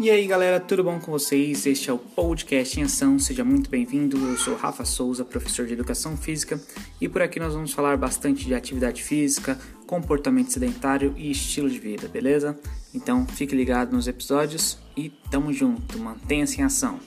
E aí galera, tudo bom com vocês? Este é o Podcast em Ação, seja muito bem-vindo. Eu sou Rafa Souza, professor de Educação Física, e por aqui nós vamos falar bastante de atividade física, comportamento sedentário e estilo de vida, beleza? Então fique ligado nos episódios e tamo junto, mantenha-se em ação.